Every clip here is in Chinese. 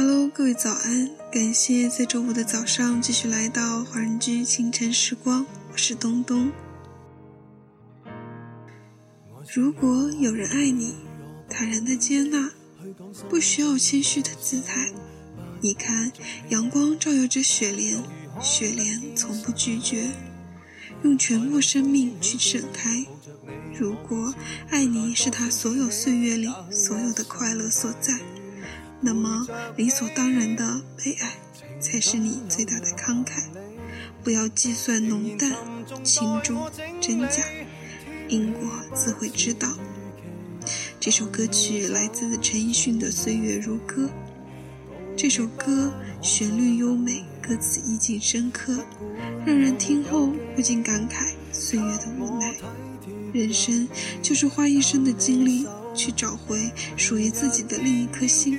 Hello，各位早安！感谢在周五的早上继续来到华人居清晨时光，我是东东。如果有人爱你，坦然的接纳，不需要谦虚的姿态。你看，阳光照耀着雪莲，雪莲从不拒绝，用全部生命去盛开。如果爱你是他所有岁月里所有的快乐所在。那么，理所当然的被爱，才是你最大的慷慨。不要计算浓淡、轻重、真假，因果自会知道。这首歌曲来自陈奕迅的《岁月如歌》。这首歌旋律优美，歌词意境深刻，让人听后不禁感慨岁月的无奈。人生就是花一生的精力去找回属于自己的另一颗心。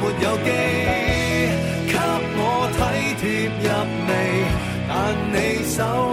没有机给我体贴入微但你手